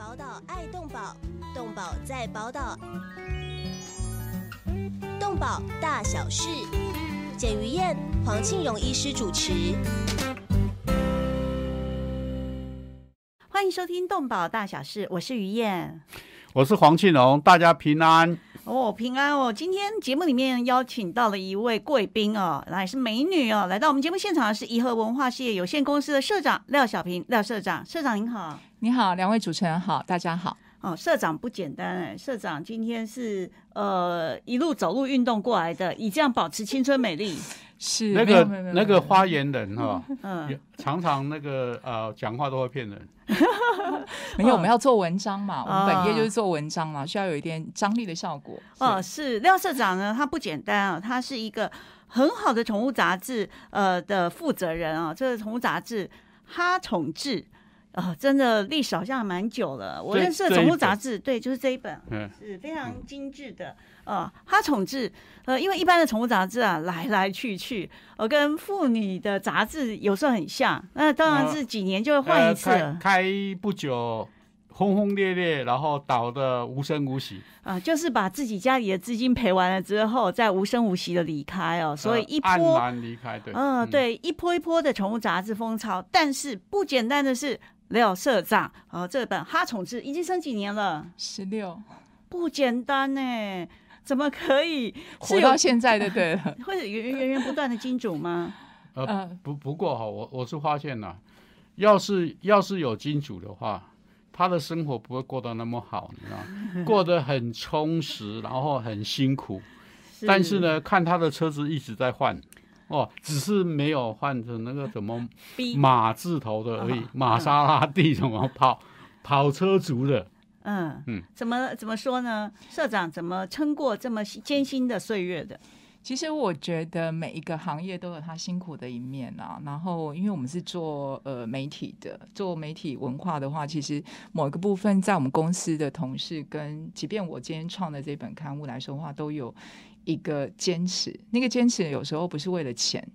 宝岛爱动宝，动宝在宝岛，动宝大小事，简于燕、黄庆荣医师主持。欢迎收听《动宝大小事》，我是于燕。我是黄庆荣，大家平安。哦，平安哦！今天节目里面邀请到了一位贵宾哦，来是美女哦，来到我们节目现场的是颐和文化事业有限公司的社长廖小平，廖社长，社长您好。你好，两位主持人好，大家好。哦，社长不简单哎，社长今天是呃一路走路运动过来的，以这样保持青春美丽。是那个那个发言人哈，嗯，常常那个呃讲话都会骗人。没有，我们要做文章嘛，我们本业哦就是做文章嘛，需要有一点张力的效果。哦，是廖社长呢，他不简单啊，他是一个很好的宠物杂志呃的负责人啊。这个宠物杂志《哈宠志》啊，真的历史好像蛮久了。我认识的宠物杂志，对，就是这一本，嗯，是非常精致的。呃，哈宠志，呃，因为一般的宠物杂志啊，来来去去，呃，跟妇女的杂志有时候很像，那当然是几年就会换一次开开不久，轰轰烈烈，然后倒的无声无息。啊、就是把自己家里的资金赔完了之后，再无声无息的离开哦，所以一呃波，离开。对，嗯、对，一波一波的宠物杂志风潮。但是不简单的是，廖社长，哦、这本《哈宠志》已经生几年了，十六不简单呢，怎么可以是活到现在的对了，会有源源源不断的金主吗？呃，嗯，不不过哈，我我是发现了，要是要是有金主的话。他的生活不会过得那么好，你知道，过得很充实，然后很辛苦。但是，呢，看他的车子一直在换，哦，只是没有换成那个什么，马字头的而已啊，玛莎拉蒂什么跑跑车族的，嗯嗯怎么怎么说呢？社长怎么撑过这么艰辛的岁月的？其实我觉得每一个行业都有它辛苦的一面啊。然后，因为我们是做呃媒体的，做媒体文化的话，其实某一个部分在我们公司的同事跟，即便我今天创的这本刊物来说的话，都有一个坚持。那个坚持有时候不是为了钱。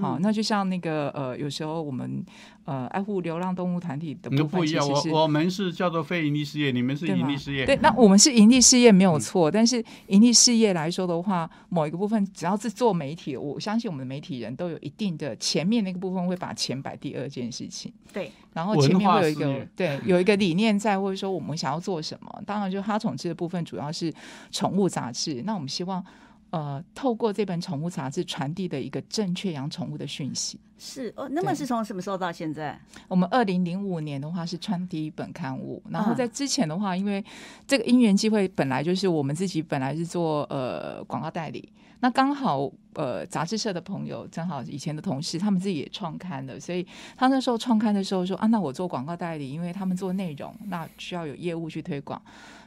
好，嗯那就像那个呃，有时候我们呃爱护流浪动物团体的你部分，不一样。我我们是叫做非盈利事业，你们是盈利事业。对，那我们是盈利事业没有嗯错，但是盈利事业来说的话，某一个部分只要是做媒体，我相信我们的媒体人都有一定的前面那个部分会把钱摆第二件事情，对，然后前面会有一个对 有一个理念在，或者说我们想要做什么。当然，就哈宠志的部分主要是宠物杂志，那我们希望。呃，透过这本宠物杂志传递的一个正确养宠物的讯息。是哦。那么是从什么时候到现在？我们二零零五年的话是穿第一本刊物，然后啊在之前的话，因为这个因缘机会本来就是我们自己本来是做呃广告代理，那刚好呃杂志社的朋友正好以前的同事他们自己也创刊的，所以他那时候创刊的时候说啊，那我做广告代理，因为他们做内容，那需要有业务去推广。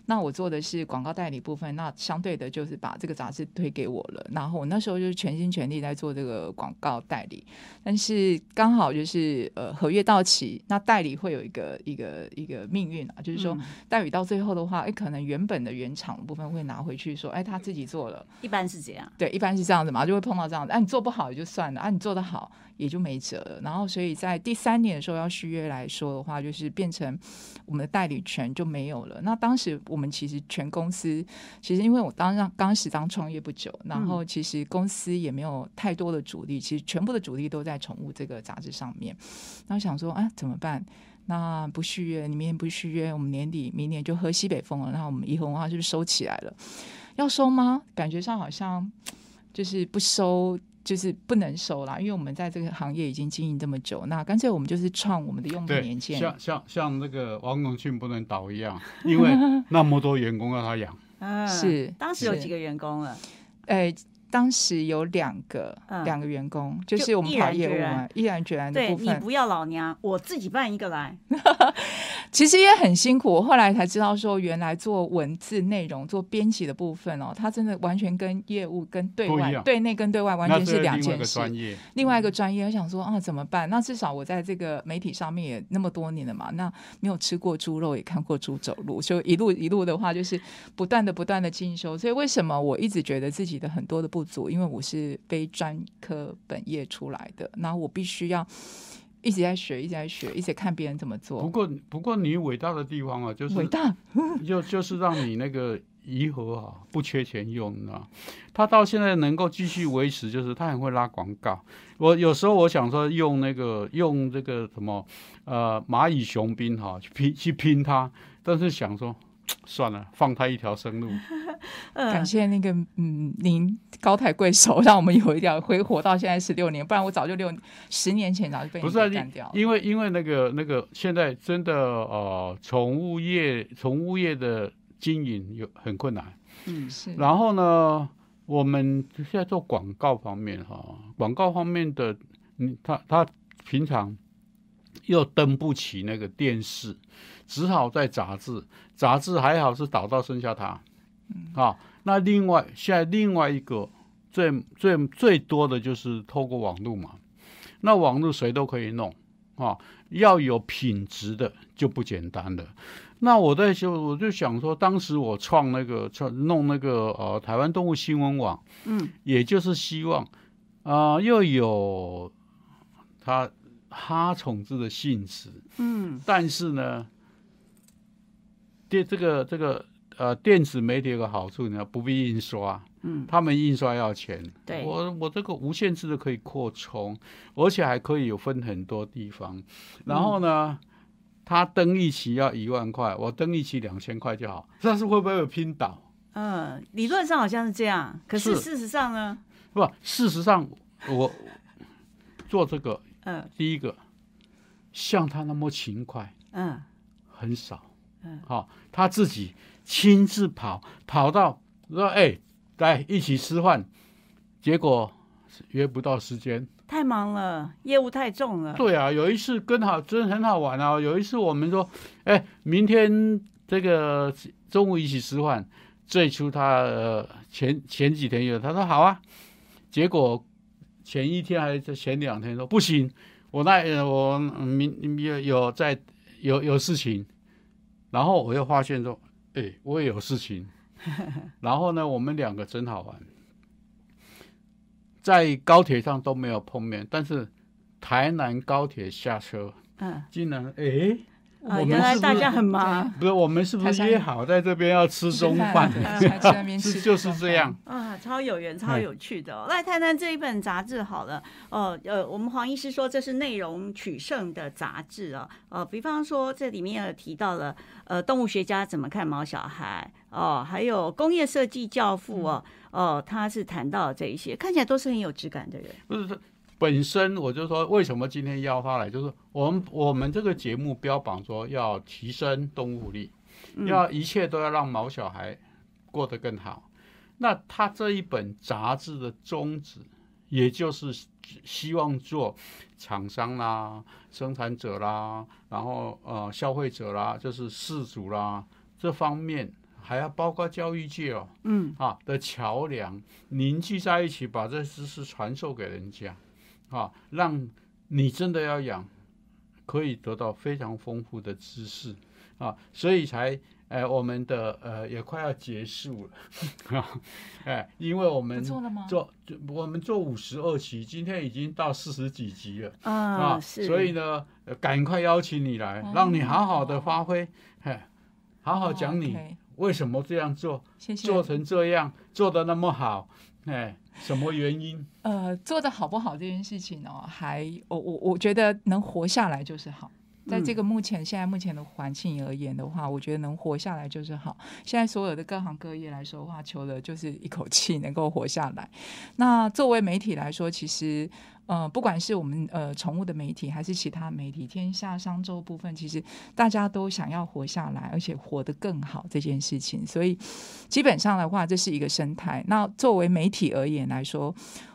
那我做的是广告代理部分，那相对的就是把这个杂志推给我了。然后我那时候就是全心全力在做这个广告代理，但是刚好就是呃合约到期，那代理会有一个一个一个命运啊，就是说嗯代理到最后的话，哎，可能原本的原厂的部分会拿回去说，哎，他自己做了，一般是这样。对，一般是这样子嘛，就会碰到这样子。啊，你做不好也就算了，啊，你做得好也就没辙了。然后，所以在第三年的时候要续约来说的话，就是变成我们的代理权就没有了。那当时我们其实全公司，其实因为我当让当时刚创业不久，然后其实公司也没有太多的主力，其实全部的主力都在宠物这个杂志上面。那我想说，啊，怎么办？那不续约，你明年不续约，我们年底明年就喝西北风了。那我们怡和文化是不是收起来了？要收吗？感觉上好像就是不收，就是不能收啦，因为我们在这个行业已经经营这么久，那干脆我们就是创我们的用品年，限。像像像那个王永庆不能倒一样，因为 那么多员工要他养。嗯，是是当时有几个员工了？哎，当时有两个、嗯两个员工，就就是我们跑业务嘛，毅然决然的部分。对你不要老娘，我自己办一个来。其实也很辛苦，我后来才知道说，原来做文字内容、做编辑的部分哦，它真的完全跟业务、跟对外、对内跟对外完全是两另外一个件事。专业，另外一个专业，我想说啊，怎么办？那至少我在这个媒体上面也那么多年了嘛，那没有吃过猪肉，也看过猪走路，就一路一路的话，就是不断的不断的进修。所以为什么我一直觉得自己的很多的不足，因为我是非专科本业出来的，那我必须要。一直在学，一直在学，一直看别人怎么做不。过不过你伟大的地方啊，就是伟大，就就是让你那个颐和啊不缺钱用，你知道？他到现在能够继续维持，就是他很会拉广告。我有时候我想说用那个用这个什么呃蚂蚁雄兵哈、去拼去拼他，但是想说 算了，放他一条生路。嗯感谢那个嗯，您高抬贵手，让我们有一条会活到现在十六年，不然我早就六十年前早就被你不是啊给干掉了。因为因为那个那个现在真的呃宠物业宠物业的经营有很困难。嗯是，然后呢，我们现在做广告方面哈，广告方面的，嗯，他他平常又登不起那个电视，只好在杂志，杂志还好是导到剩下他，嗯，啊，那另外现在另外一个最最最多的就是透过网络嘛，那网络谁都可以弄啊，要有品质的就不简单了。那我在就，我就想说，当时我创那个创弄那个呃台湾动物新闻网，嗯，也就是希望啊、呃又有它哈宠子的性质，嗯。但是呢，电这个这个呃电子媒体有个好处呢，不必印刷，嗯，他们印刷要钱，对。我我这个无限制的可以扩充，而且还可以有分很多地方，然后呢。他登一期要一万块，我登一期两千块就好。但是会不会有拼倒？嗯，理论上好像是这样，可是是事实上呢，不，事实上我做这个，嗯。第一个像他那么勤快嗯。很少，嗯，好、他自己亲自跑跑到说，哎，来一起吃饭，结果约不到时间。太忙了，业务太重了，对啊，有一次跟好真的很好玩啊。有一次我们说，哎，明天这个中午一起吃饭。最初他呃前前几天有，他说好啊，结果前一天还是前两天说不行，我那呃我明有有在有有事情，然后我又发现说，哎，我也有事情，然后呢，我们两个真好玩，在高铁上都没有碰面，但是台南高铁下车，嗯。竟然哎，啊，我原来们是不是大家很忙不是我们是不是约好在这边要吃中饭？吃是就是这样。啊，超有缘，超哎有趣的、哦。来谈谈这一本杂志好了。哦，呃，我们黄医师说这是内容取胜的杂志哦。呃，比方说这里面有提到了，呃，动物学家怎么看毛小孩哦，还有工业设计教父哦，哦，他是谈到这一些，看起来都是很有质感的人。不是本身我就说，为什么今天邀他来，就是我们我们这个节目标榜说要提升动物力，嗯。要一切都要让毛小孩过得更好。那他这一本杂志的宗旨，也就是希望做厂商啦、生产者啦，然后呃消费者啦，就是事主啦这方面，还要包括教育界哦，嗯。啊的桥梁凝聚在一起，把这知识传授给人家，啊，让你真的要养，可以得到非常丰富的知识啊，所以才。哎，我们的呃也快要结束了，啊，哎，因为我不们做我们做五十二期，今天已经到四十几集了啊，是，所以呢，呃赶快邀请你来，哦让你好好的发挥，哎，好好讲你为什么这样做。做成这样，做的那么好，哎，什么原因？呃，做的好不好这件事情哦，还我我我觉得能活下来就是好。在这个目前现在目前的环境而言的话，我觉得能活下来就是好。现在所有的各行各业来说的话，求的就是一口气能够活下来。那作为媒体来说，其实呃，不管是我们呃宠物的媒体，还是其他媒体，天下商周部分，其实大家都想要活下来，而且活得更好这件事情。所以基本上的话，这是一个生态。那作为媒体而言来说，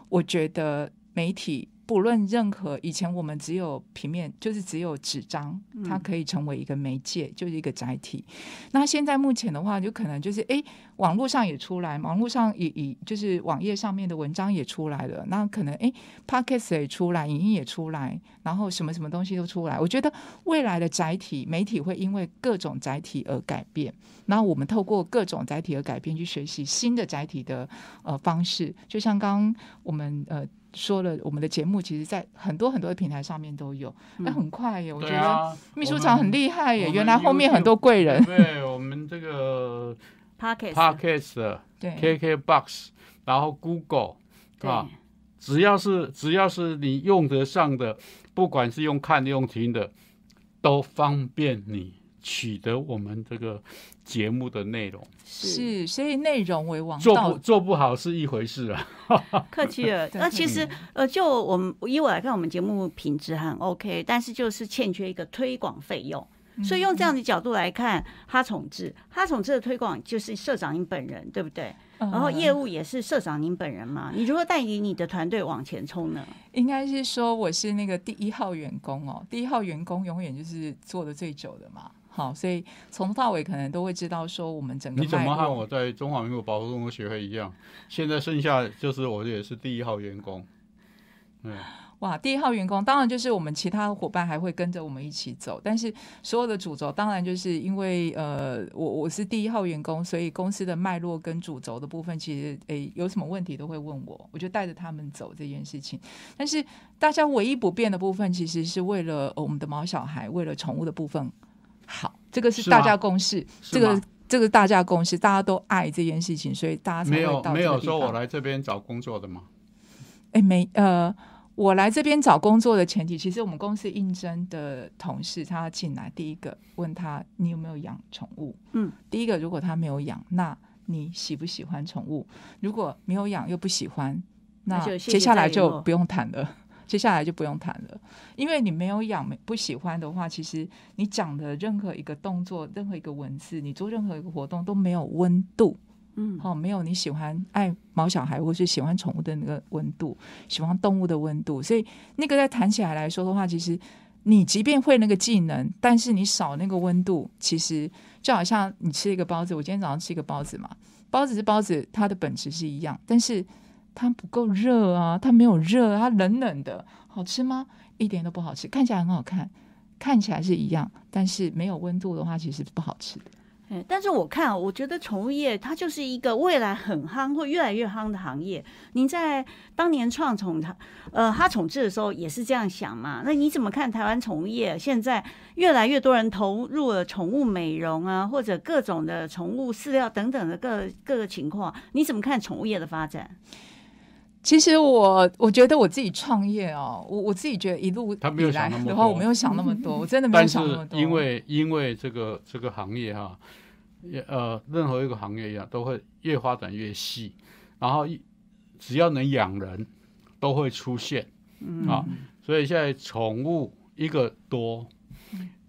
我觉得媒体不论任何，以前我们只有平面，就是只有纸张，它可以成为一个媒介，就是一个载体。那现在目前的话，就可能就是诶，网络上也出来，网络上也也就是网页上面的文章也出来了，那可能诶 p o d c a s t 也出来，影音也出来，然后什么什么东西都出来。我觉得未来的载体媒体会因为各种载体而改变，然后我们透过各种载体而改变，去学习新的载体的呃方式。就像刚刚我们呃说了，我们的节目其实，在很多很多的平台上面都有，那、很快耶，我觉得秘书长很厉害耶，原来后面很多贵人，对我们这个 Podcast、对。KK Box，然后 Google 啊，只要是只要是你用得上的，不管是用看用听的，都方便你取得我们这个节目的内容。是，所以内容为王做不，做不好是一回事啊。客气了。那其实呃，就我们以我来看，我们节目品质很 OK，但是就是欠缺一个推广费用。所以用这样的角度来看，哈宠志，哈宠志的推广就是社长您本人，对不对？嗯然后业务也是社长您本人嘛？你如何带领你的团队往前冲呢？应该是说我是那个第一号员工哦，第一号员工永远就是做的最久的嘛。好，所以从头到尾可能都会知道说我们整个你怎么和我在中华民国保护动物协会一样？现在剩下就是我也是第一号员工。嗯，哇，第一号员工当然就是我们其他伙伴还会跟着我们一起走，但是所有的主轴当然就是因为呃，我我是第一号员工，所以公司的脉络跟主轴的部分，其实诶有什么问题都会问我，我就带着他们走这件事情。但是大家唯一不变的部分，其实是为了、呃我们的毛小孩，为了宠物的部分好，这个是大家共识，是这个吗这个大家共识，大家都爱这件事情，所以大家才没有没有说我来这边找工作的吗？哎，没呃，我来这边找工作的前提，其实我们公司应征的同事，他要进来，第一个问他你有没有养宠物，嗯，第一个如果他没有养，那你喜不喜欢宠物？如果没有养又不喜欢，那接下来就不用谈了。接下来就不用谈了，因为你没有养、不喜欢的话，其实你讲的任何一个动作、任何一个文字，你做任何一个活动都没有温度。嗯，哦，没有你喜欢爱毛小孩或是喜欢宠物的那个温度，喜欢动物的温度，所以那个在谈起来来说的话，其实你即便会那个技能，但是你少那个温度，其实就好像你吃一个包子，我今天早上吃一个包子嘛，包子是包子，它的本质是一样，但是它不够热啊，它没有热，它冷冷的，好吃吗？一点都不好吃，看起来很好看，看起来是一样，但是没有温度的话，其实不好吃的。哎，但是我看，我觉得宠物业它就是一个未来很夯，会越来越夯的行业。您在当年创宠它呃哈宠志的时候也是这样想嘛？那你怎么看台湾宠物业现在越来越多人投入了宠物美容啊，或者各种的宠物饲料等等的各各个情况？你怎么看宠物业的发展？其实我我觉得我自己创业哦，我我自己觉得一路他没有以来想那么的话，我多没有想那么多，我真的没有想那么多。因为因为这个这个行业哈，也呃任何一个行业一样都会越发展越细，然后一只要能养人，都会出现嗯啊。所以现在宠物一个多，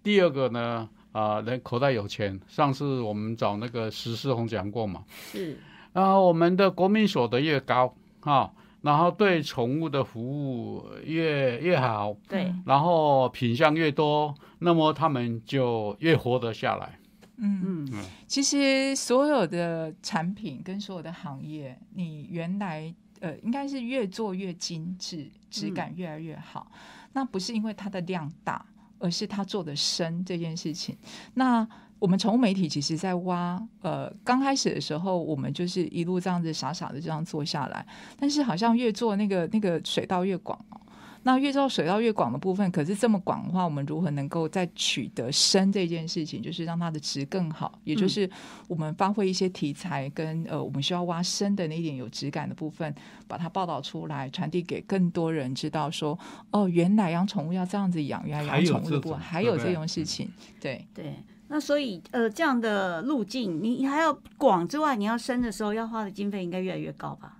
第二个呢啊、人口袋有钱。上次我们找那个石世宏讲过嘛，是啊，我们的国民所得越高啊，然后对宠物的服务越越好，对，然后品相越多，那么他们就越活得下来。嗯，嗯其实所有的产品跟所有的行业，你原来呃应该是越做越精致，质感越来越好。那不是因为它的量大，而是他做的深这件事情。那我们宠物媒体其实在挖，呃，刚开始的时候，我们就是一路这样子傻傻的这样做下来，但是好像越做那个那个水道越广哦。那越做水道越广的部分，可是这么广的话，我们如何能够再取得深这件事情，就是让它的值更好，也就是我们发挥一些题材跟呃，我们需要挖深的那一点有质感的部分，把它报道出来，传递给更多人知道说，哦，原来养宠物要这样子养，原来养宠物的部分还有这种事情，对。对。那所以呃这样的路径，你你还要广之外，你要深的时候，要花的经费应该越来越高吧？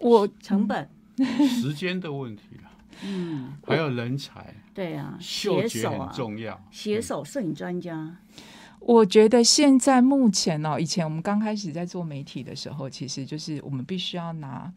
我成本，时间的问题了，嗯，还有人才，对啊，嗅觉很写手啊，重要。写手、摄影专家，我觉得现在目前哦，以前我们刚开始在做媒体的时候，其实就是我们必须要拿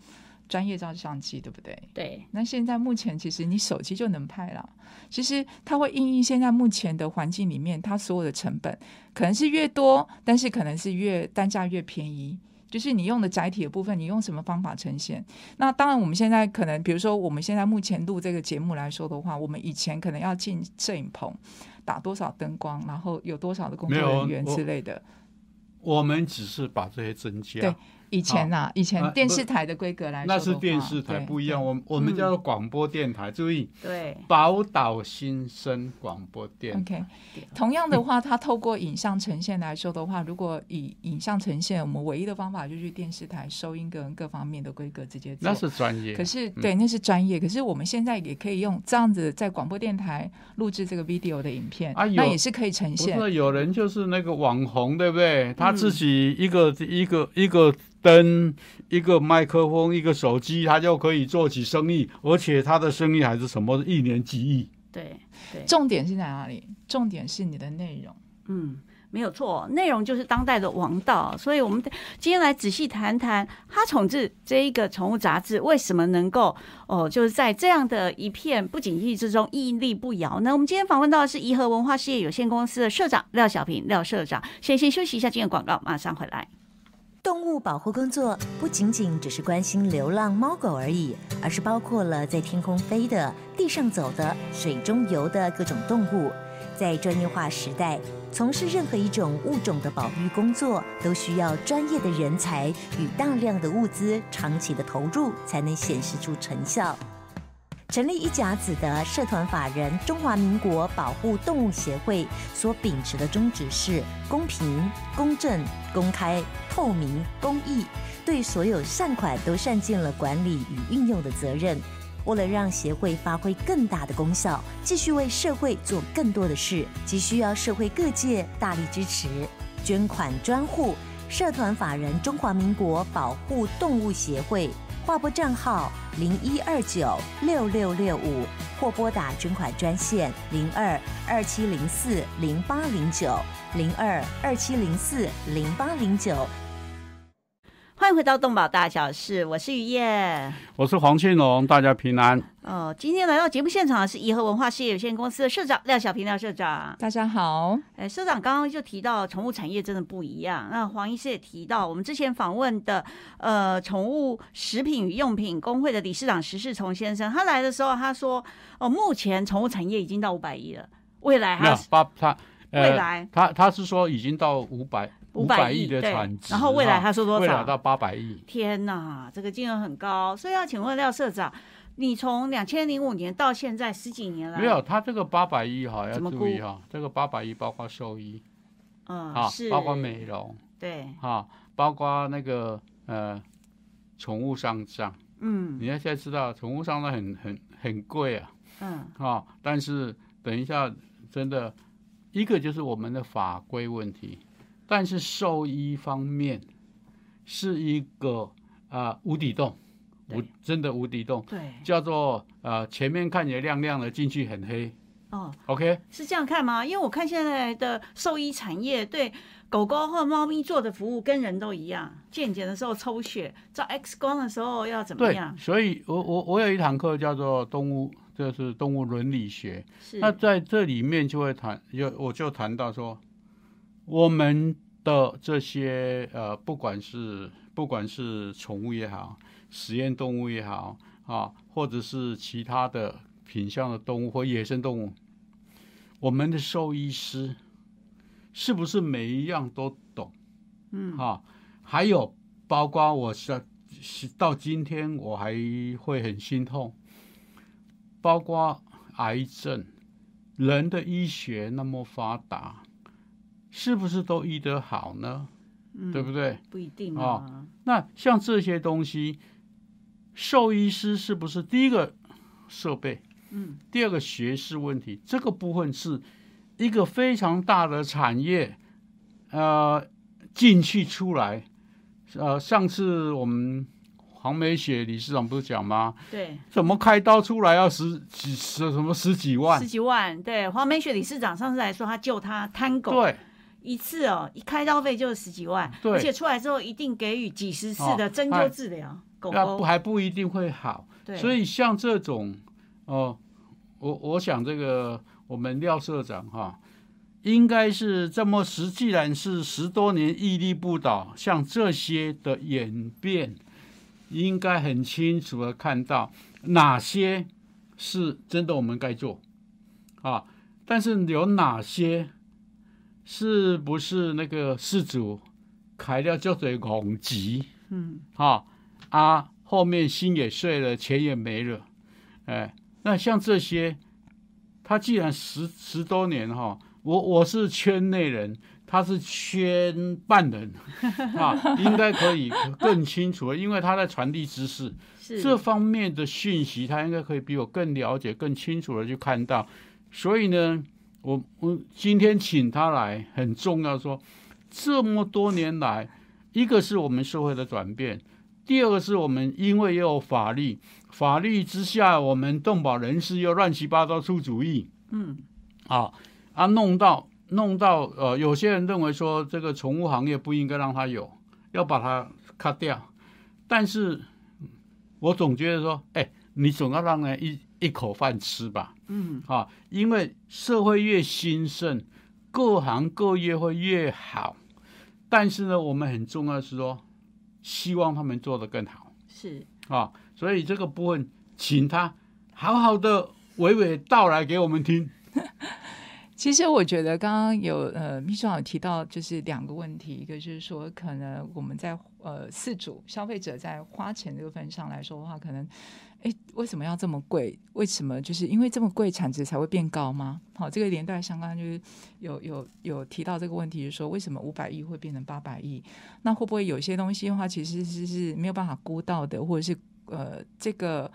专业照相机，对不对？对，那现在目前其实你手机就能拍了。其实它会因应现在目前的环境里面，它所有的成本可能是越多，但是可能是越单价越便宜。就是你用的载体的部分，你用什么方法呈现？那当然，我们现在可能，比如说我们现在目前录这个节目来说的话，我们以前可能要进摄影棚，打多少灯光，然后有多少的工作人员之类的。我们只是把这些增加对，以前呐、以前啊电视台的规格来说那是电视台不一样，我们我们叫做广播电台。注意，对，宝岛新生广播电台。OK，同样的话，它透过影像呈现来说的话，如果以影像呈现，我们唯一的方法就是去电视台收音跟各方面的规格直接做。那是专业。可是对，那是专业。可是我们现在也可以用这样子在广播电台录制这个 video 的影片，啊那也是可以呈不现。是有人就是那个网红，对不对？他嗯自己一个、一个一个灯，一个麦克风，一个手机，他就可以做起生意，而且他的生意还是什么一年几亿。对，对，重点是在哪里？重点是你的内容。嗯。没有错，内容就是当代的王道，所以我们今天来仔细谈谈《哈宠志》这一个宠物杂志为什么能够哦，就是在这样的一片不景气之中屹立不摇呢？我们今天访问到的是颐和文化事业有限公司的社长廖小平，廖社长。先先休息一下，今天广告马上回来。动物保护工作不仅仅只是关心流浪猫狗而已，而是包括了在天空飞的、地上走的、水中游的各种动物。在专业化时代，从事任何一种物种的保育工作，都需要专业的人才与大量的物资长期的投入，才能显示出成效。成立一甲子的社团法人中华民国保护动物协会所秉持的宗旨是公平、公正、公开、透明、公益，对所有善款都善尽了管理与运用的责任。为了让协会发挥更大的功效，继续为社会做更多的事，急需要社会各界大力支持，捐款专户社团法人中华民国保护动物协会。划拨账号零一二九六六六五，或拨打捐款专线零二二七零四零八零九零二二七零四零八零九。欢迎回到动保大小事，我是于燕。我是黄庆龙，大家平安。哦，今天来到节目现场的是颐和文化事业有限公司的社长廖小平廖社长。大家好，哎，社长刚刚就提到宠物产业真的不一样。那黄医师也提到，我们之前访问的呃宠物食品与用品工会的理事长石世崇先生，他来的时候他说，哦，目前宠物产业已经到五百亿了，未来还是八他未呃，来他他是说已经到五百五百亿亿的产值，然后未来哈他说多少？未来到八百亿。天哪，这个金额很高，所以要请问廖社长，你从两千零五年到现在十几年来，没有，他这个八百亿哈要注意哈，这个八百亿包括兽医嗯，啊是，包括美容对，啊，包括那个呃宠物上账。嗯你要现在知道，宠物上账很很很贵啊嗯啊，但是等一下真的，一个就是我们的法规问题，但是兽医方面是一个啊、呃无底洞，无真的无底洞，对，叫做呃前面看起来亮亮的，进去很黑。哦，OK，是这样看吗？因为我看现在的兽医产业对狗狗或猫咪做的服务跟人都一样，健检的时候抽血，照 X 光的时候要怎么样，？所以我我我有一堂课叫做动物，就是动物伦理学。是那在这里面就会谈，就我就谈到说，我们的这些呃，不管是不管是宠物也好，实验动物也好啊，或者是其他的品相的动物或野生动物，我们的兽医师是不是每一样都懂？嗯啊，还有包括我是是到今天我还会很心痛，包括癌症，人的医学那么发达，是不是都医得好呢？嗯对不对？不一定哦啊，那像这些东西，兽医师是不是第一个设备？嗯，第二个学识问题，这个部分是一个非常大的产业，呃，进去出来，呃，上次我们黄梅雪理事长不是讲吗？对，怎么开刀出来要十几十什么十几万十？几万，对，黄梅雪理事长上次来说，他救他贪狗，对一次哦，一开刀费就是十几万，对。而且出来之后一定给予几十次的哦针灸治疗，狗狗。那不，还不一定会好。对，所以像这种，哦、我我想这个我们廖社长哈，应该是这么实，既然是十多年屹立不倒，像这些的演变，应该很清楚的看到哪些是真的我们该做啊，但是有哪些是不是那个事主开了叫做恐急嗯，啊啊，后面心也碎了，钱也没了，哎，那像这些，他既然十十多年哈，我我是圈内人，他是圈半人啊，应该可以更清楚，因为他在传递知识，是这方面的讯息，他应该可以比我更了解、更清楚的去看到。所以呢，我我今天请他来很重要说，这么多年来，一个是我们社会的转变，第二个是我们因为也有法律，法律之下，我们动保人士又乱七八糟出主意，嗯，啊啊，弄到弄到呃，有些人认为说这个宠物行业不应该让它有，要把它 cut 掉，但是我总觉得说，哎，你总要让人一一口饭吃吧，嗯，啊，因为社会越兴盛，各行各业会越好，但是呢，我们很重要的是说，希望他们做得更好。是。啊，所以这个部分，请他好好的娓娓道来给我们听。其实我觉得刚刚有呃秘书长有提到，就是两个问题，一个就是说，可能我们在呃四组消费者在花钱这个份上来说的话，可能哎为什么要这么贵？为什么就是因为这么贵产值才会变高吗？好，这个连带相关就是有有有提到这个问题，就是说为什么五百亿会变成八百亿？那会不会有些东西的话，其实是是没有办法估到的，或者是呃这个。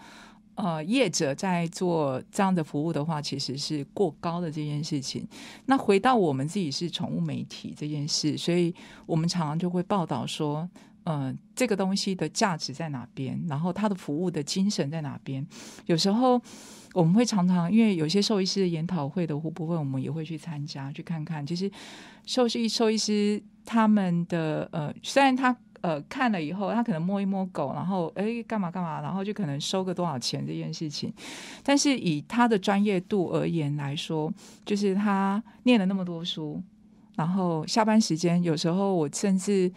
呃，业者在做这样的服务的话，其实是过高的这件事情。那回到我们自己是宠物媒体这件事，所以我们常常就会报道说，呃，这个东西的价值在哪边，然后它的服务的精神在哪边。有时候我们会常常，因为有些兽医师的研讨会的部分，我们也会去参加，去看看。其实兽医兽医师他们的呃，虽然他。呃，看了以后，他可能摸一摸狗，然后哎，干嘛干嘛，然后就可能收个多少钱这件事情。但是以他的专业度而言来说，就是他念了那么多书，然后下班时间有时候我甚至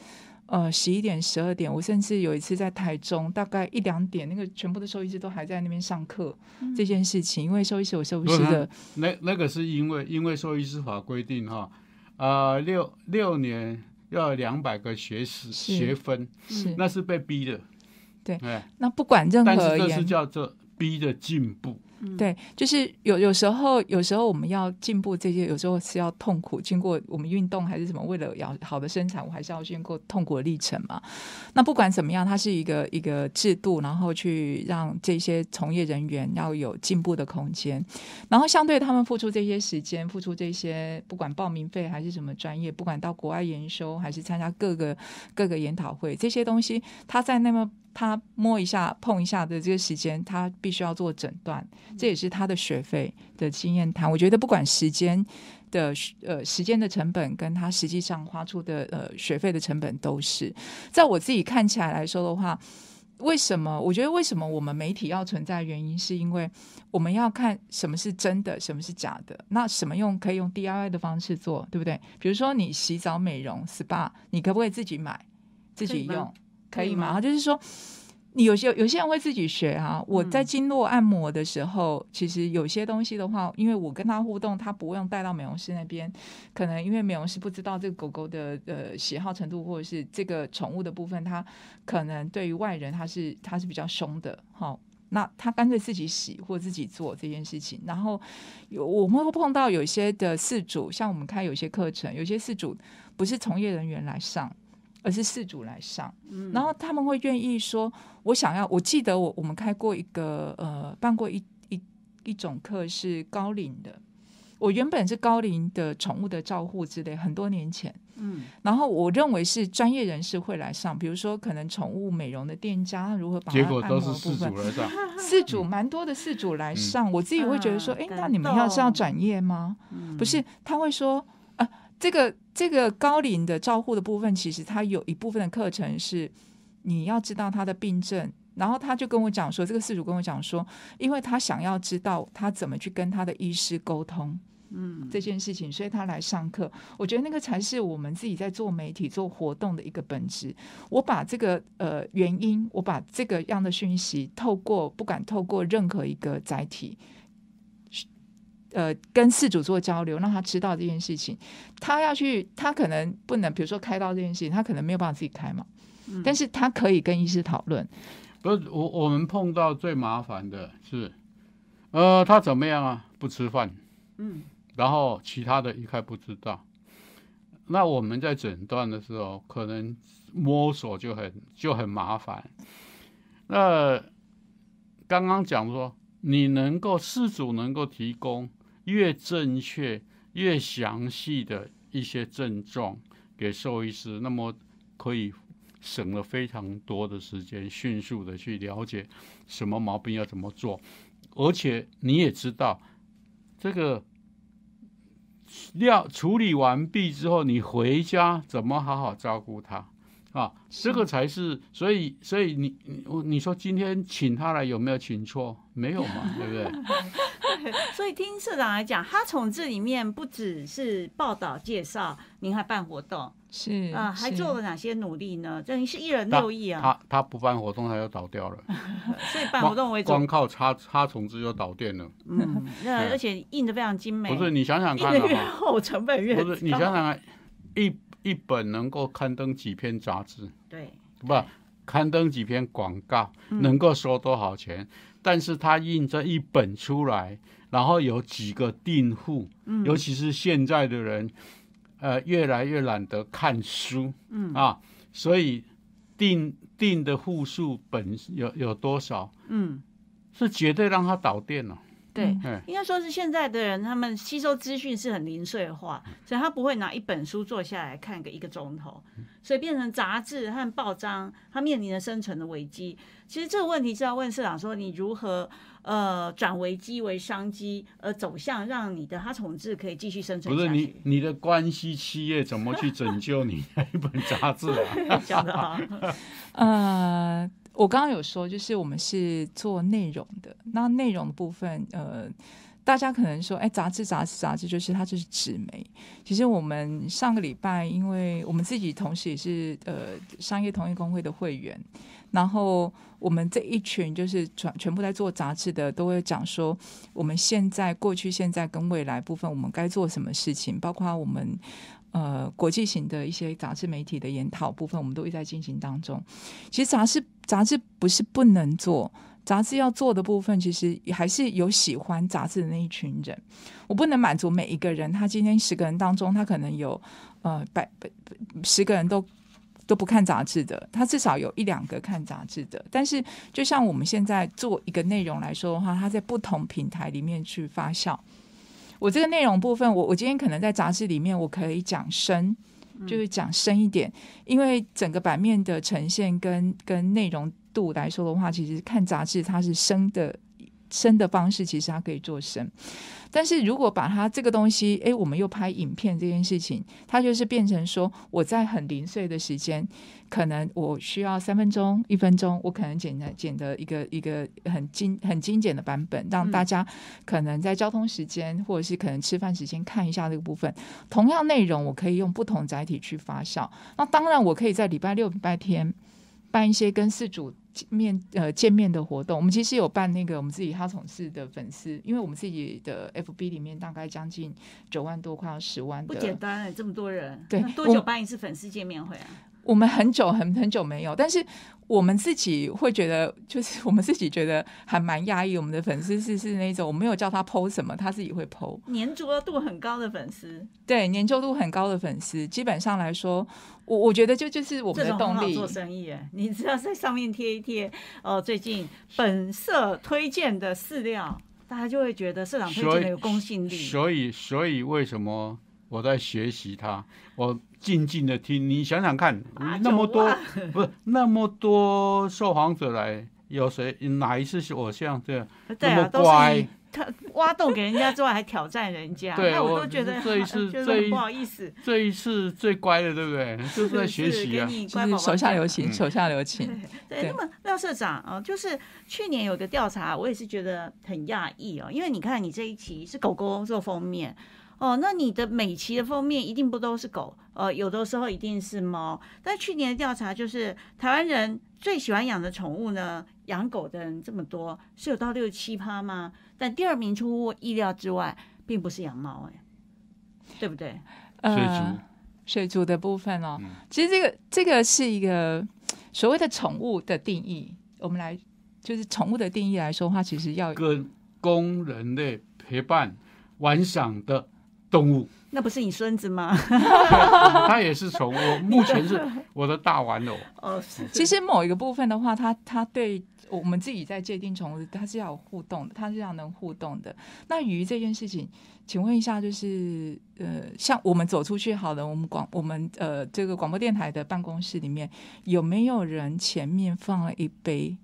呃十一点、十二点，我甚至有一次在台中，大概一两点，那个全部的兽医师都还在那边上课这件事情，因为兽医师有兽医师的那那个是因为因为兽医师法规定哈，呃六六年。要两百个学时学分，是。那是被逼的，对，哎，那不管任何但是这是叫做逼的进步。对，就是有有时候，有时候我们要进步，这些有时候是要痛苦，经过我们运动还是什么，为了要好的生产，我还是要经过痛苦的历程嘛。那不管怎么样，它是一个一个制度，然后去让这些从业人员要有进步的空间，然后相对他们付出这些时间，付出这些不管报名费还是什么专业，不管到国外研修还是参加各个各个研讨会，这些东西，他在那么。他摸一下、碰一下的这个时间，他必须要做诊断，这也是他的学费的经验谈。我觉得不管时间的呃时间的成本，跟他实际上花出的呃学费的成本，都是在我自己看起来来说的话，为什么？我觉得为什么我们媒体要存在？原因是因为我们要看什么是真的，什么是假的。那什么用可以用 DIY 的方式做，对不对？比如说你洗澡美容 SPA，你可不可以自己买、自己用？可以吗？就是说，你有些有些人会自己学啊。我在经络按摩的时候，其实有些东西的话，因为我跟他互动，他不用带到美容师那边。可能因为美容师不知道这个狗狗的呃喜好程度，或者是这个宠物的部分，他可能对于外人他是他是比较凶的。好，那他干脆自己洗或自己做这件事情。然后有我们会碰到有些的饲主，像我们开有些课程，有些饲主不是从业人员来上。而是事主来上，然后他们会愿意说：“我想要。”我记得我我们开过一个呃，办过一一一种课是高龄的。我原本是高龄的宠物的照护之类，很多年前，嗯，然后我认为是专业人士会来上，比如说可能宠物美容的店家如何把结果都是事主来上，事主蛮多的四主来上，我自己会觉得说：“哎，那你们要是要转业吗？”不是，他会说。这个这个高龄的照护的部分，其实他有一部分的课程是你要知道他的病症，然后他就跟我讲说，这个事主跟我讲说，因为他想要知道他怎么去跟他的医师沟通，嗯，这件事情，所以他来上课。我觉得那个才是我们自己在做媒体做活动的一个本质。我把这个呃原因，我把这个样的讯息，透过不敢透过任何一个载体。呃跟事主做交流，让他知道这件事情。他要去，他可能不能，比如说开刀这件事情，他可能没有办法自己开嘛，嗯但是他可以跟医师讨论。不是我我们碰到最麻烦的是，呃，他怎么样啊？不吃饭，嗯，然后其他的一概不知道。那我们在诊断的时候，可能摸索就很就很麻烦。那刚刚讲说，你能够事主能够提供越正确、越详细的一些症状给兽医师，那么可以省了非常多的时间，迅速的去了解什么毛病要怎么做，而且你也知道这个料处理完毕之后，你回家怎么好好照顾它啊？这个才是，所以所以你你你说今天请他来有没有请错？没有嘛，对不对？所以听社长来讲，哈从这里面不只是报道介绍，您还办活动是啊、还做了哪些努力呢？这是一人六亿啊，他他不办活动，他就倒掉了，所以办活动为主。光，靠插插虫子就倒店了。嗯，那而且印的非常精美，不是你想想印的越看啊，厚，成本越不是你想想看，一一本能够刊登几篇杂志，对，不刊登几篇广告，嗯。能够收多少钱？但是他印这一本出来，然后有几个订户，嗯。尤其是现在的人，呃，越来越懒得看书，嗯。啊，所以订订的户数本有有多少，嗯，是绝对让他导电了、对。嗯，应该说是现在的人，他们吸收资讯是很零碎化，所以他不会拿一本书坐下来看个一个钟头，所以变成杂志和报章，他面临着生存的危机。其实这个问题是要问社长说，你如何呃转危机为商机，而走向让你的哈宠志可以继续生存不是你下去？你的关系企业怎么去拯救你 那一本杂志啊？讲的好，呃，我刚刚有说，就是我们是做内容的，那内容的部分，呃，大家可能说，哎，杂志、杂志、杂志，就是它就是纸媒。其实我们上个礼拜，因为我们自己同时也是呃商业同业工会的会员，然后我们这一群就是全全部在做杂志的，都会讲说，我们现在、过去、现在跟未来部分，我们该做什么事情，包括我们。呃，国际型的一些杂志媒体的研讨部分，我们都一直在进行当中。其实杂志杂志不是不能做，杂志要做的部分，其实还是有喜欢杂志的那一群人。我不能满足每一个人，他今天十个人当中，他可能有呃百十个人都都不看杂志的，他至少有一两个看杂志的。但是，就像我们现在做一个内容来说的话，它在不同平台里面去发酵。我这个内容部分，我我今天可能在杂志里面，我可以讲深，就是讲深一点，因为整个版面的呈现跟跟内容度来说的话，其实看杂志它是深的深的方式，其实它可以做深。但是如果把它这个东西，诶，我们又拍影片这件事情，它就是变成说，我在很零碎的时间，可能我需要三分钟、一分钟，我可能剪的剪的一个一个很精很精简的版本，让大家可能在交通时间或者是可能吃饭时间看一下这个部分。同样内容，我可以用不同载体去发酵。那当然，我可以在礼拜六、礼拜天办一些跟四主面呃见面的活动。我们其实有办那个我们自己哈宠市的粉丝，因为我们自己的 FB 里面大概将近九万多，快要十万不简单哎，这么多人，对那多久办一次粉丝见面会啊？我们很久很很久没有，但是我们自己会觉得，就是我们自己觉得还蛮压抑。我们的粉丝是是那种我没有叫他 PO 什么，他自己会 PO。粘着度很高的粉丝，对粘着度很高的粉丝，基本上来说，我我觉得就就是我们的动力。做生意哎。你只要在上面贴一贴，哦，最近本社推荐的饲料，大家就会觉得社长推荐的有公信力。所以，所以为什么我在学习他？我静静的听，你想想看，啊那么多 不是那么多受访者来，有谁哪一次是我像这样对啊，那么都是乖？他挖洞给人家之外，还挑战人家，对那我我都觉得这一次 觉得不好意思。这一次最乖的，对不对？就是在学习啊就是乖宝宝手下留情，嗯手下留情。对那么廖社长啊、就是去年有个调查，我也是觉得很讶异哦，因为你看你这一期是狗狗做封面哦，那你的每期的封面一定不都是狗，呃，有的时候一定是猫。但去年的调查就是台湾人最喜欢养的宠物呢，养狗的人这么多，是有到六七趴吗？但第二名出乎我意料之外。并不是养猫，哎，对不对？水族呃，水族的部分哦，嗯其实这个这个是一个所谓的宠物的定义，我们来就是宠物的定义来说的话，其实要跟供人类陪伴玩赏的动物，那不是你孙子吗？他也是宠物。目前是我的大玩偶，哦，是其实某一个部分的话，它它对我们自己在界定宠物，它是要有互动的，它是要能互动的。那鱼这件事情，请问一下，就是呃，像我们走出去好了，我们广我们呃这个广播电台的办公室里面，有没有人前面放了一杯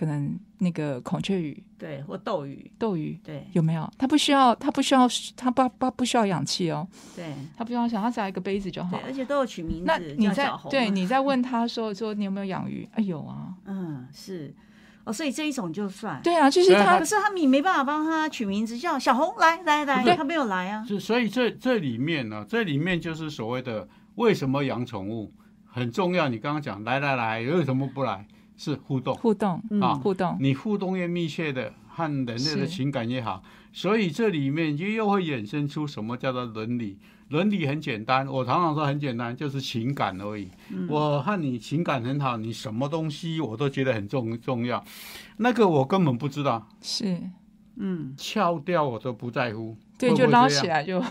可能那个孔雀鱼、对，或斗鱼，斗鱼？对有没有？它不需要，它不需要，它不它不需要氧气哦，对它不需要想，它只要一个杯子就好，。而且都有取名字，那你在叫小红对你在问他说说你有没有养鱼？啊有啊，嗯是哦，所以这一种就算。对啊，就是他可是他们也没办法帮他取名字，叫小红来来来，对他没有来啊。是所以这这里面呢，这里面就是所谓的为什么养宠物很重要。你刚刚讲来来来，为什么不来？是互动。互动嗯啊互动，你互动越密切的，和人类的情感越好，所以这里面就又会衍生出什么叫做伦理。伦理很简单，我常常说很简单，就是情感而已。嗯。我和你情感很好，你什么东西我都觉得很重重要，那个我根本不知道，是。嗯，翘掉我都不在乎，对，就捞起来就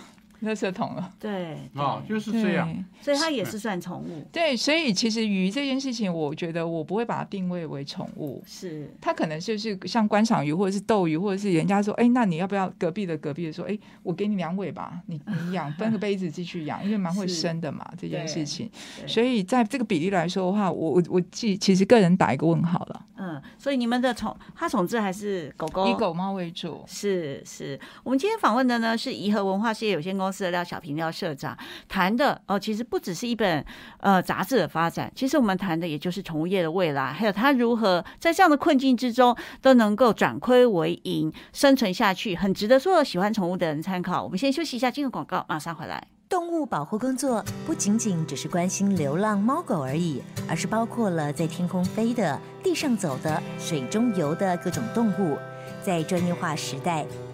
垃圾桶了。对，啊，对。就是这样。所以它也是算宠物，对，所以其实鱼这件事情，我觉得我不会把它定位为宠物，是。它可能就是像观赏鱼或者是斗鱼，或者是人家说，哎，那你要不要隔壁的隔壁的说，哎，我给你两尾吧，你 你养分个杯子继续养，因为蛮会生的嘛，这件事情。所以在这个比例来说的话，我我我记其实个人打一个问号了，嗯，所以你们的宠，它宠质还是狗狗，以狗猫为主。是是，我们今天访问的呢是颐和文化事业有限公司的廖小平廖社长，谈的哦，其实不只是一本呃杂志的发展，其实我们谈的也就是宠物业的未来，还有它如何在这样的困境之中都能够转亏为盈，生存下去，很值得所有喜欢宠物的人参考。我们先休息一下，进入广告，马上回来。动物保护工作不仅仅只是关心流浪猫狗而已，而是包括了在天空飞的、地上走的、水中游的各种动物。在专业化时代，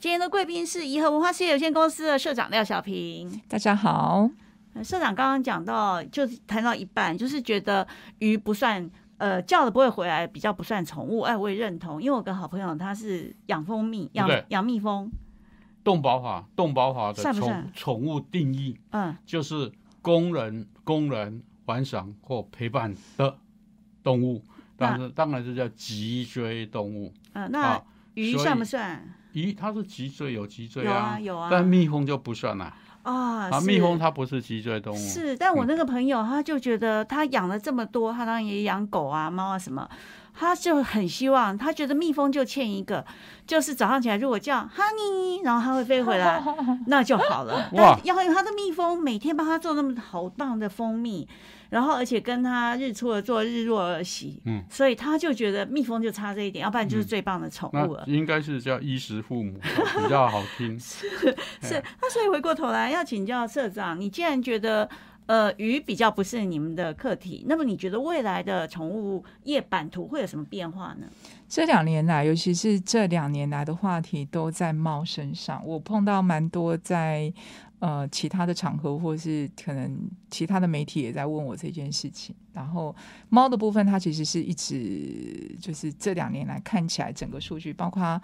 今天的贵宾是颐和文化事业有限公司的社长廖小平。大家好，呃社长刚刚讲到，就是谈到一半，就是觉得鱼不算，呃，叫了不会回来，比较不算宠物。哎，我也认同，因为我有个好朋友他是养蜂蜜，养养蜜蜂，动保法，动保法的宠宠物定义嗯，就是工人、工人玩赏或陪伴的动物，那当然当然是叫脊椎动物嗯，那鱼算不算？咦，它是脊椎有脊椎有啊有啊。但蜜蜂就不算了啊，啊，蜜蜂它不是脊椎动物，是，但我嗯。那个朋友他就觉得他养了这么多，他当然也养狗啊、猫啊什么，他就很希望，他觉得蜜蜂就欠一个，就是早上起来如果叫 honey，然后它会飞回来，那就好了。哇。但要有他的蜜蜂每天帮他做那么好棒的蜂蜜，然后而且跟他日出而作，日落而息，嗯，所以他就觉得蜜蜂就差这一点，要不然就是最棒的宠物那了。应该是叫衣食父母 比较好听。是，那所以回过头来要请教社长，你既然觉得呃鱼比较不是你们的课题，那么你觉得未来的宠物业版图会有什么变化呢？这两年来，尤其是这两年来的话题都在猫身上，我碰到蛮多在呃其他的场合，或是可能其他的媒体也在问我这件事情。然后猫的部分，它其实是一直就是这两年来看起来整个数据，包括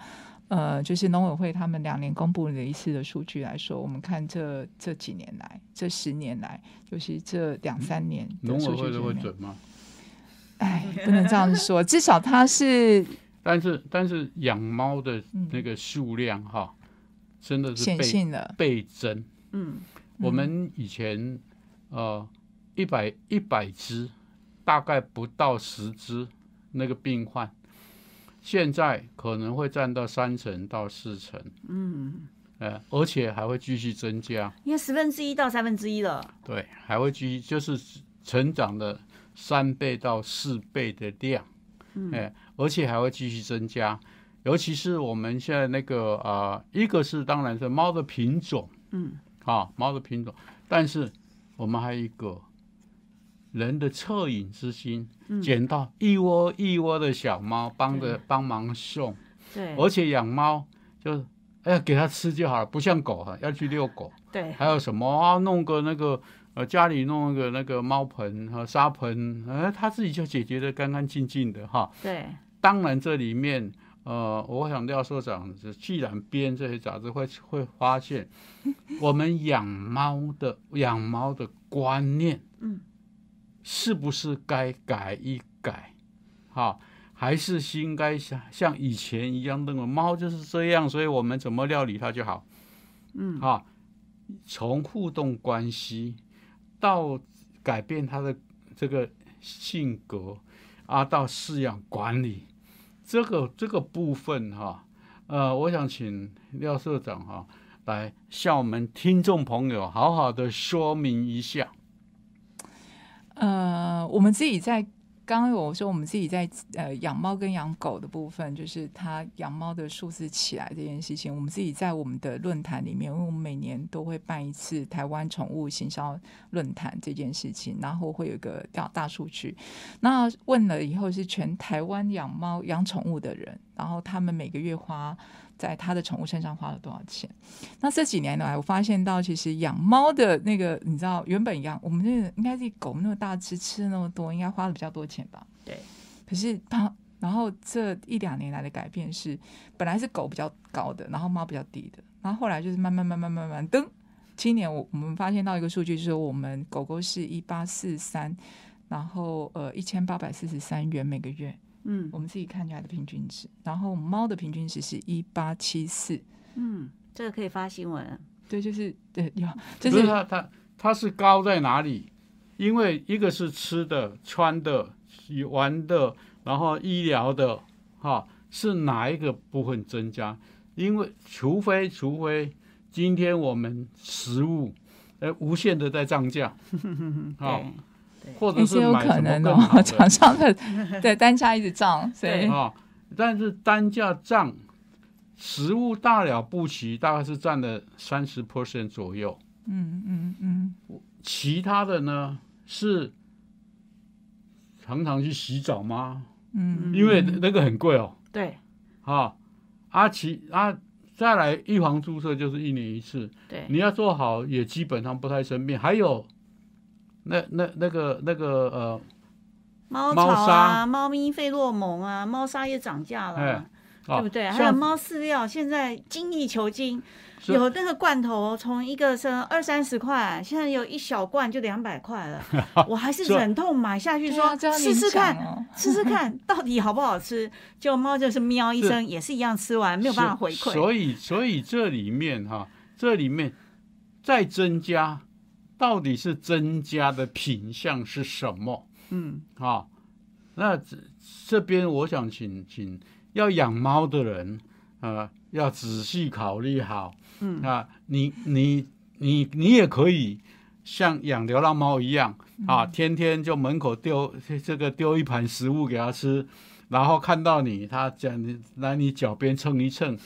呃就是农委会他们两年公布的一次的数据来说，我们看这这几年来，这十年来，就是这两三年的数农委会都会准吗？哎，不能这样子说，至少它是 但是但是养猫的嗯那个数量哈，真的是显倍性的。倍增。嗯，我们以前呃一百一百只，大概不到十只那个病患，现在可能会占到三成到四成，嗯，呃，而且还会继续增加，应该十分之一到三分之一了。对，还会继续就是成长的三倍到四倍的量，嗯，哎、而且还会继续增加。尤其是我们现在那个啊、呃一个是当然是猫的品种，嗯，啊，猫的品种，但是我们还有一个人的恻隐之心，捡到一窝一窝的小猫，帮着帮忙送，对，而且养猫就是哎呀给它吃就好了，不像狗哈，要去遛狗。对，还有什么啊？弄个那个呃，家里弄一个那个猫盆和沙盆，呃，它自己就解决的干干净净的哈。对，当然这里面呃，我想廖社长既然编这些杂志会会发现，我们养猫的养猫的观念，嗯，是不是该改一改？哈，还是应该像像以前一样，认为猫就是这样，所以我们怎么料理它就好。嗯，啊，从互动关系到改变它的这个性格啊，到饲养管理这个这个部分哈、呃，我想请廖社长哈、来向我们听众朋友好好的说明一下。呃，我们自己在刚刚有说，我们自己在呃养猫跟养狗的部分，就是它养猫的数字起来这件事情，我们自己在我们的论坛里面，因为我们每年都会办一次台湾宠物行销论坛这件事情，然后会有一个调大数据，那问了以后是全台湾养猫养宠物的人，然后他们每个月花在他的宠物身上花了多少钱。那这几年来，我发现到其实养猫的那个，你知道，原本养我们那个应该是狗那么大只，吃的那么多，应该花了比较多钱吧？对。可是它，然后这一两年来的改变是，本来是狗比较高的，然后猫比较低的，然后后来就是慢慢慢慢慢慢噔，今年我我们发现到一个数据，就是我们狗狗是一八四三，然后呃一千八百四十三元每个月，嗯我们自己看出来的平均值，然后猫的平均值是一八七四，嗯，这个可以发新闻。对，就是对有，就是是它它它是高在哪里？因为一个是吃的、穿的、玩的，然后医疗的，哈，是哪一个部分增加？因为除非除非今天我们食物呃无限的在涨价，啊，对，或者也是有买什么可能更好哦，厂的商的 对单价一直涨，所以啊，但是单价涨，食物大了不起，大概是占了三十 percent 左右。嗯嗯嗯，其他的呢是常常去洗澡吗？嗯，因为那个很贵哦，对。啊，阿奇啊再来预防注射就是一年一次，对，你要做好也基本上不太生病。还有那那那个那个呃，猫猫草啊，砂猫咪费洛蒙啊，猫砂也涨价了对不对？还有猫饲料，现在精益求精，有那个罐头从一个是二三十块，现在有一小罐就两百块了，我还是是忍痛买下去对说 试试看讲。哦吃吃看到底好不好吃，就猫就是喵一声，也是一样吃完，没有办法回馈。所所以所以这里面哈，这里面再增加，到底是增加的品相是什么？嗯，啊，那这这边我想请请要养猫的人，呃，要仔细考虑好。嗯啊，你你你你也可以像养流浪猫一样啊，天天就门口丢这个丢一盘食物给它吃，然后看到你，它讲你来你脚边蹭一蹭，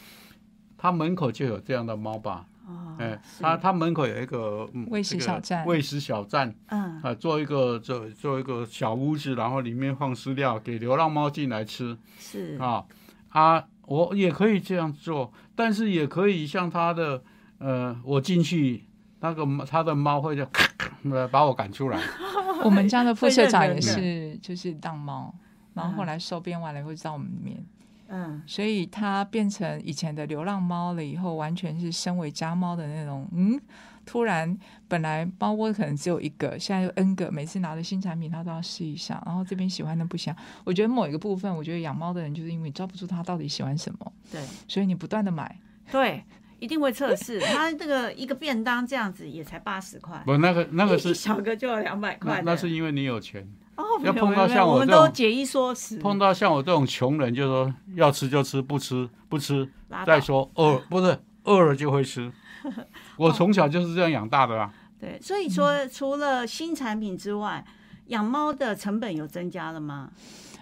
它门口就有这样的猫吧？哦，哎，是。它它门口有一个嗯喂食这个小站。喂食小站。嗯。啊，做一个做做一个小屋子，然后里面放饲料给流浪猫进来吃是。啊啊，我也可以这样做，但是也可以像他的呃，我进去那个猫它的猫会就咔咔呃把我赶出来。我们家的副社长也是，就是当猫，然后后来收编完了以后就到我们里面，嗯，所以它变成以前的流浪猫了以后，完全是身为家猫的那种，嗯。突然，本来猫窝可能只有一个，现在有 N 个，每次拿着新产品它都要试一下，然后这边喜欢的不行。我觉得某一个部分，我觉得养猫的人就是因为你抓不住它到底喜欢什么，对所以你不断的买。对，一定会测试。它那个一个便当这样子也才八十块，不，那个那个一是小个就要两百块。那那是因为你有钱。哦，要没有碰到像没有我们都节衣缩食，碰到像我这种穷人，就说要吃就吃，不吃不吃，再说饿不是饿了就会吃。我从小就是这样养大的啊。对，所以说除了新产品之外，养猫的成本有增加了吗？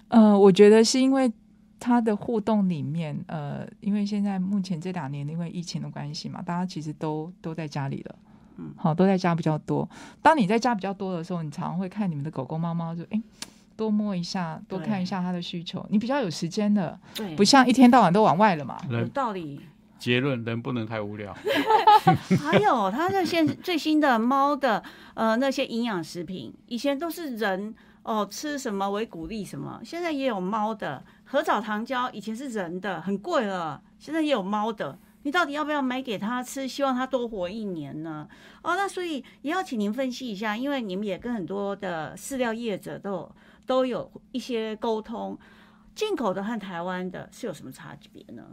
呃，我觉得是因为它的互动里面，呃，因为现在目前这两年因为疫情的关系嘛，大家其实都都在家里了，嗯好，都在家比较多。当你在家比较多的时候，你常常会看你们的狗狗、猫猫，就哎。多摸一下，多看一下它的需求，你比较有时间的，对，不像一天到晚都往外了嘛。有道理。结论人不能太无聊。还有它的现最新的猫的呃那些营养食品，以前都是人哦吃什么为鼓励什么，现在也有猫的合藻糖胶，以前是人的，很贵了，现在也有猫的。你到底要不要买给他吃？希望他多活一年呢？哦，那所以也要请您分析一下，因为你们也跟很多的饲料业者都有都有一些沟通，进口的和台湾的是有什么差别呢？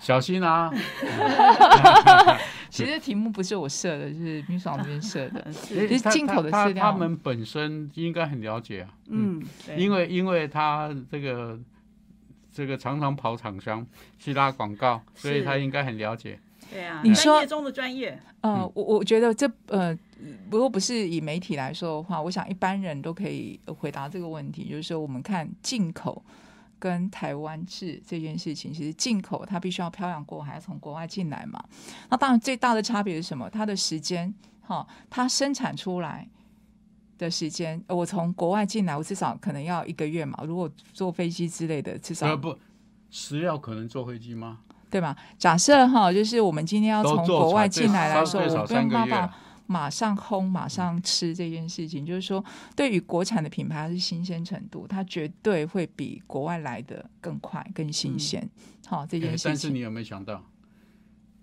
小心啊！其实题目不是我设的，是秘书长这边设的。呃诶他其实进口的他饲料他们本身应该很了解啊。嗯，对因为因为他这个这个常常跑厂商去拉广告，所以是他应该很了解。对啊，你说专业中的专业，呃嗯，我我觉得这呃，如果不是以媒体来说的话，我想一般人都可以呃回答这个问题，就是说我们看进口跟台湾制这件事情，其实进口它必须要漂洋过海，要从国外进来嘛。那当然最大的差别是什么？它的时间，哈，它生产出来。的时间，呃我从国外进来，我至少可能要一个月嘛。如果坐飞机之类的，至少呃不，食料可能坐飞机吗？对吧？假设哈，就是我们今天要都从国外进来来说，我不用办法三个月啊。马上烘、马上吃这件事情，就是说，对于国产的品牌，它是新鲜程度，它绝对会比国外来的更快、更新鲜。好、这件事但是你有没有想到，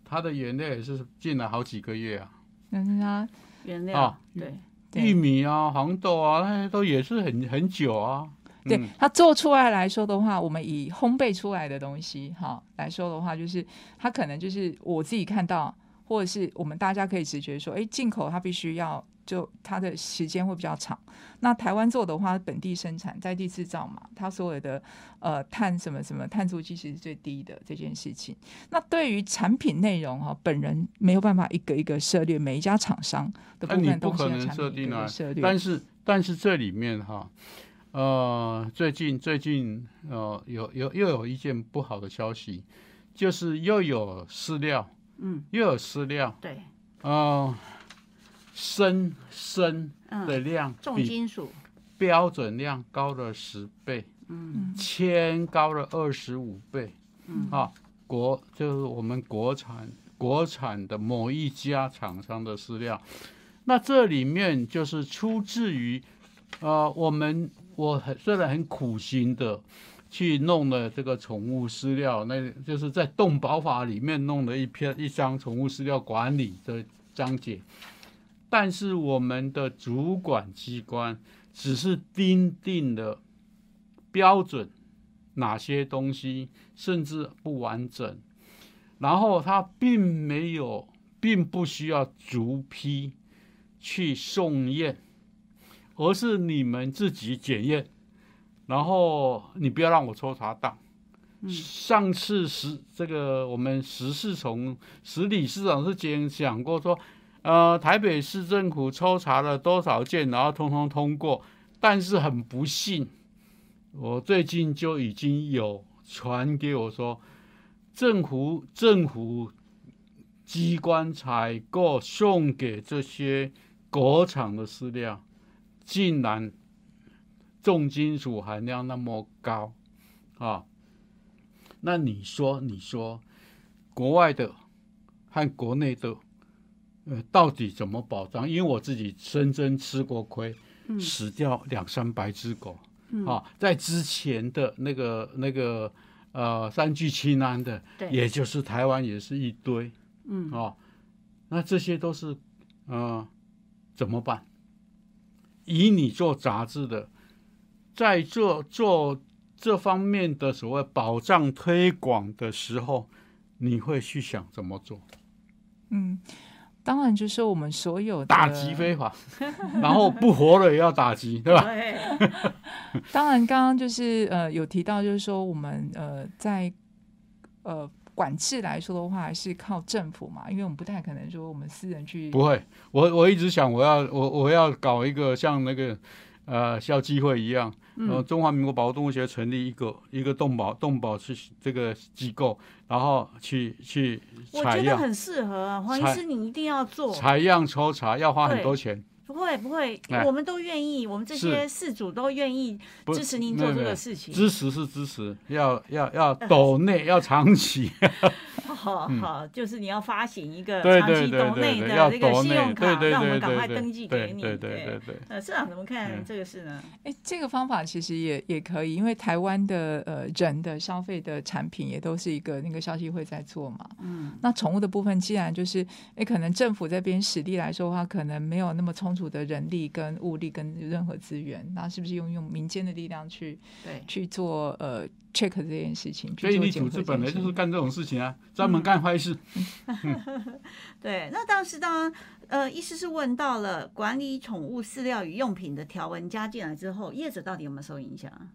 它的原料也是进来好几个月啊？那是它原料、啊对，玉米啊、黄豆啊，那些都也是很很久啊。对嗯它做出来来说的话，我们以烘焙出来的东西哈来说的话，就是它可能就是我自己看到，或者是我们大家可以直觉说，哎，进口它必须要就它的时间会比较长。那台湾做的话，本地生产、在地制造嘛，它所有的呃碳什么什么碳足迹其实是最低的这件事情。那对于产品内容哈，本人没有办法一个一个涉猎每一家厂商的部分不可能东西的产设定啊。但是但是这里面哈，呃，最近最近呃有有又有一件不好的消息，就是又有饲料，嗯，又有饲料，对，呃，砷砷的嗯，量重金属，标准量高了十倍，嗯。铅高了二十五倍，嗯。啊，国就是我们国产国产的某一家厂商的饲料，那这里面就是出自于呃我们我很虽然很苦心的去弄了这个宠物饲料，那就是在动保法里面弄了一篇一张宠物饲料管理的章节，但是我们的主管机关只是订定了标准，哪些东西甚至不完整，然后他并没有，并不需要逐批去送验，而是你们自己检验，然后你不要让我抽查到。上次十这个我们十四从十理事长是讲讲过说，呃，台北市政府抽查了多少件，然后通通通过，但是很不幸，我最近就已经有传给我说，政府政府机关采购送给这些国产的饲料，竟然重金属含量那么高啊！那你说，你说，国外的和国内的呃，到底怎么保障？因为我自己深深吃过亏，死掉两三百只狗，啊，在之前的那个那个呃三聚氰胺的，对也就是台湾也是一堆，嗯哦，那这些都是呃怎么办？以你做杂志的，在做做这方面的所谓保障推广的时候，你会去想怎么做？嗯，当然就是我们所有的打击非法，然后不活了也要打击，对吧？对，当然，刚刚就是呃有提到，就是说我们呃在呃管制来说的话，还是靠政府嘛，因为我们不太可能说我们私人去不会，我我一直想我要我我要搞一个像那个呃校机会一样，嗯。呃中华民国保护动物协会成立一个一个动保动保是这个机构，然后去去我采样。觉得很适合啊，黄医师，你一定要做。采样抽查要花很多钱，不会不会哎，我们都愿意，我们这些事主都愿意支持您做这个事情。支持是支持，要要要抖内要长期，好好，就是你要发行一个长期对对抖内的对对，要这个，信用卡，对对让我们对对对赶快登记给你。对对对对。呃，社长怎么看嗯这个事呢？哎，这个方法其实也也可以，因为台湾的呃人的消费的产品也都是一个那个消息会在做嘛。嗯，那宠物的部分，既然就是哎，可能政府这边实力来说的话，可能没有那么充足的人力跟物力跟任何资源，那是不是用用民间的力量去对，去做呃 check 这件事情？去非利做检核组织本来就是干这种事情啊，专门干坏事。对，那当时当然，呃，医师是问到了管理宠物饲料与用品的条文加进来之后，业者到底有没有受影响啊？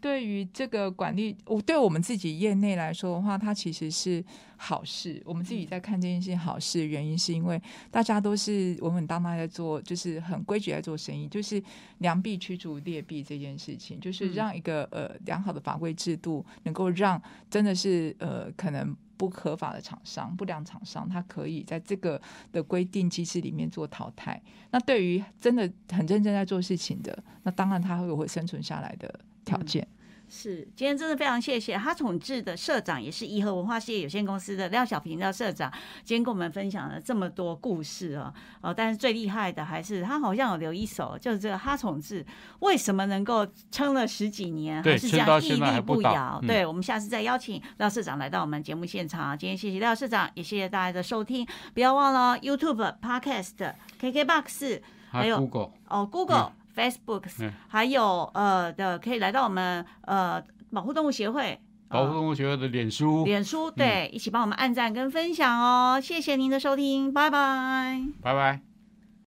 对于这个管理，我对我们自己业内来说的话，它其实是好事。我们自己在看这件事情好事的原因，是因为大家都是稳稳当当在做，就是很规矩在做生意，就是良币驱逐劣币这件事情，就是让一个呃良好的法规制度，能够让真的是呃可能。不合法的厂商、不良厂商，它可以在这个的规定机制里面做淘汰。那对于真的很认真在做事情的，那当然它会有会生存下来的条件。是，今天真的非常谢谢哈宠志的社长，也是颐和文化事业有限公司的廖小平廖社长，今天跟我们分享了这么多故事哦。哦，但是最厉害的还是他好像有留一手，就是这个哈宠志为什么能够撑了十几年，对还是这样屹立不摇。嗯对，我们下次再邀请廖社长来到我们节目现场。今天谢谢廖社长，也谢谢大家的收听，不要忘了哦 YouTube、Podcast、KKBox。还还有 Google 哦，Google、Facebook，、嗯还有呃的，可以来到我们呃保护动物协会。保护呃动物协会的脸书，脸书对，一起帮我们按赞跟分享哦，谢谢您的收听，拜拜。拜拜。